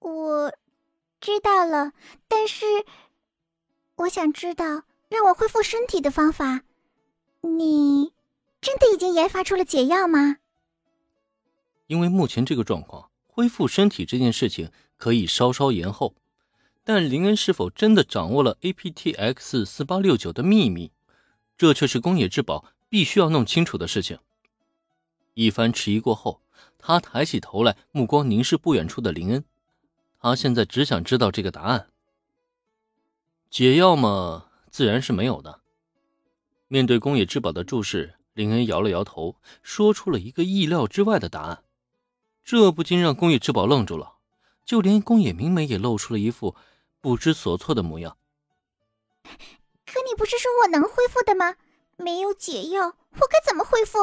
我知道了，但是我想知道让我恢复身体的方法。你真的已经研发出了解药吗？因为目前这个状况，恢复身体这件事情可以稍稍延后。但林恩是否真的掌握了 APTX 四八六九的秘密，这却是宫野志保必须要弄清楚的事情。一番迟疑过后，他抬起头来，目光凝视不远处的林恩。他现在只想知道这个答案。解药嘛，自然是没有的。面对宫野之保的注视，林恩摇了摇头，说出了一个意料之外的答案。这不禁让宫野之保愣住了，就连宫野明美也露出了一副不知所措的模样。可你不是说我能恢复的吗？没有解药，我该怎么恢复？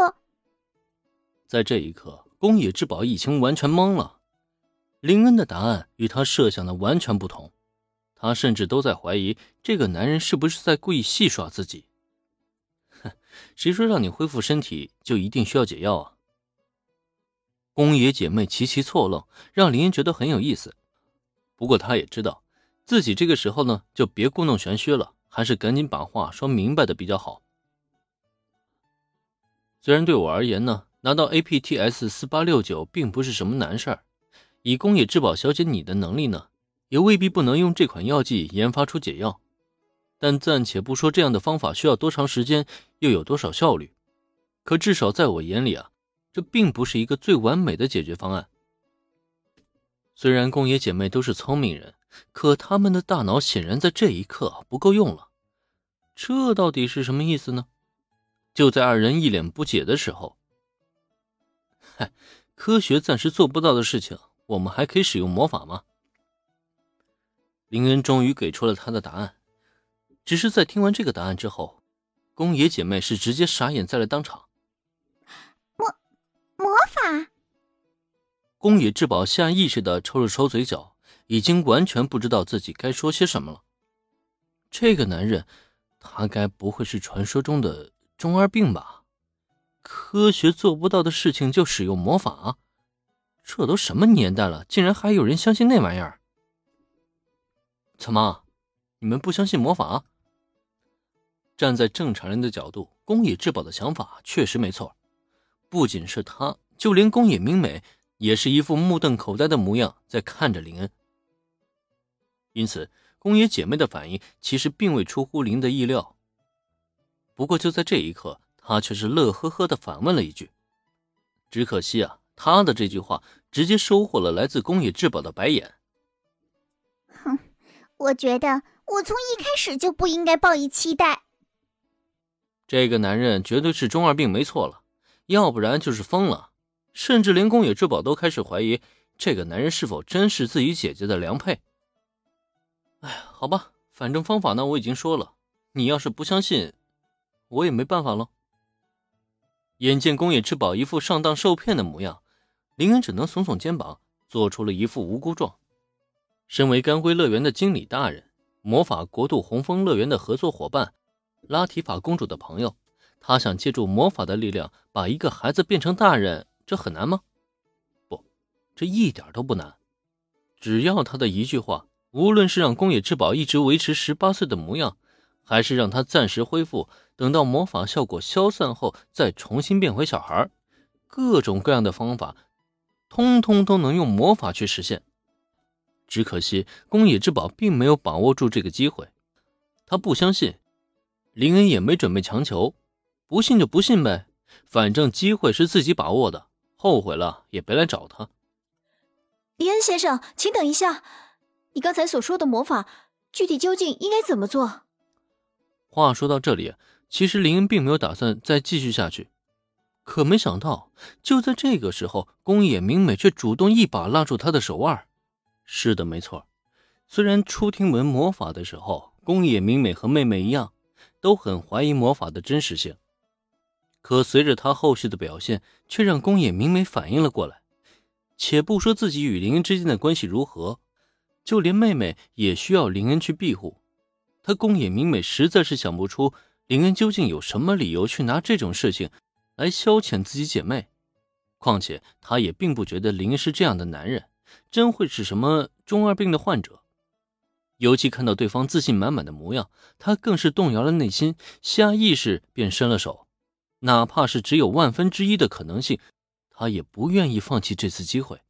在这一刻，宫野之保已经完全懵了。林恩的答案与他设想的完全不同，他甚至都在怀疑这个男人是不是在故意戏耍自己。哼，谁说让你恢复身体就一定需要解药啊？宫野姐妹齐齐错愣，让林恩觉得很有意思。不过他也知道，自己这个时候呢，就别故弄玄虚了，还是赶紧把话说明白的比较好。虽然对我而言呢，拿到 APTS 四八六九并不是什么难事儿。以宫野志保小姐你的能力呢，也未必不能用这款药剂研发出解药。但暂且不说这样的方法需要多长时间，又有多少效率，可至少在我眼里啊，这并不是一个最完美的解决方案。虽然宫野姐妹都是聪明人，可她们的大脑显然在这一刻不够用了。这到底是什么意思呢？就在二人一脸不解的时候，嗨，科学暂时做不到的事情。我们还可以使用魔法吗？林恩终于给出了他的答案，只是在听完这个答案之后，宫野姐妹是直接傻眼在了当场。魔魔法？宫野志保下意识的抽了抽嘴角，已经完全不知道自己该说些什么了。这个男人，他该不会是传说中的中二病吧？科学做不到的事情就使用魔法？这都什么年代了，竟然还有人相信那玩意儿？怎么，你们不相信魔法？站在正常人的角度，宫野志保的想法确实没错。不仅是他，就连宫野明美也是一副目瞪口呆的模样在看着林恩。因此，宫野姐妹的反应其实并未出乎林的意料。不过就在这一刻，他却是乐呵呵的反问了一句：“只可惜啊。”他的这句话直接收获了来自宫野志保的白眼。哼，我觉得我从一开始就不应该抱以期待。这个男人绝对是中二病没错了，要不然就是疯了，甚至连宫野志保都开始怀疑这个男人是否真是自己姐姐的良配。哎呀，好吧，反正方法呢我已经说了，你要是不相信，我也没办法了。眼见宫野志保一副上当受骗的模样。林恩只能耸耸肩膀，做出了一副无辜状。身为干辉乐园的经理大人，魔法国度红枫乐园的合作伙伴，拉提法公主的朋友，他想借助魔法的力量把一个孩子变成大人，这很难吗？不，这一点都不难。只要他的一句话，无论是让宫野志保一直维持十八岁的模样，还是让他暂时恢复，等到魔法效果消散后再重新变回小孩，各种各样的方法。通通都能用魔法去实现，只可惜宫野之宝并没有把握住这个机会。他不相信，林恩也没准备强求，不信就不信呗，反正机会是自己把握的，后悔了也别来找他。林恩先生，请等一下，你刚才所说的魔法，具体究竟应该怎么做？话说到这里，其实林恩并没有打算再继续下去。可没想到，就在这个时候，宫野明美却主动一把拉住他的手腕。是的，没错。虽然初听闻魔法的时候，宫野明美和妹妹一样，都很怀疑魔法的真实性，可随着他后续的表现，却让宫野明美反应了过来。且不说自己与林恩之间的关系如何，就连妹妹也需要林恩去庇护。他宫野明美实在是想不出林恩究竟有什么理由去拿这种事情。来消遣自己姐妹，况且他也并不觉得林是这样的男人，真会是什么中二病的患者。尤其看到对方自信满满的模样，他更是动摇了内心，下意识便伸了手，哪怕是只有万分之一的可能性，他也不愿意放弃这次机会。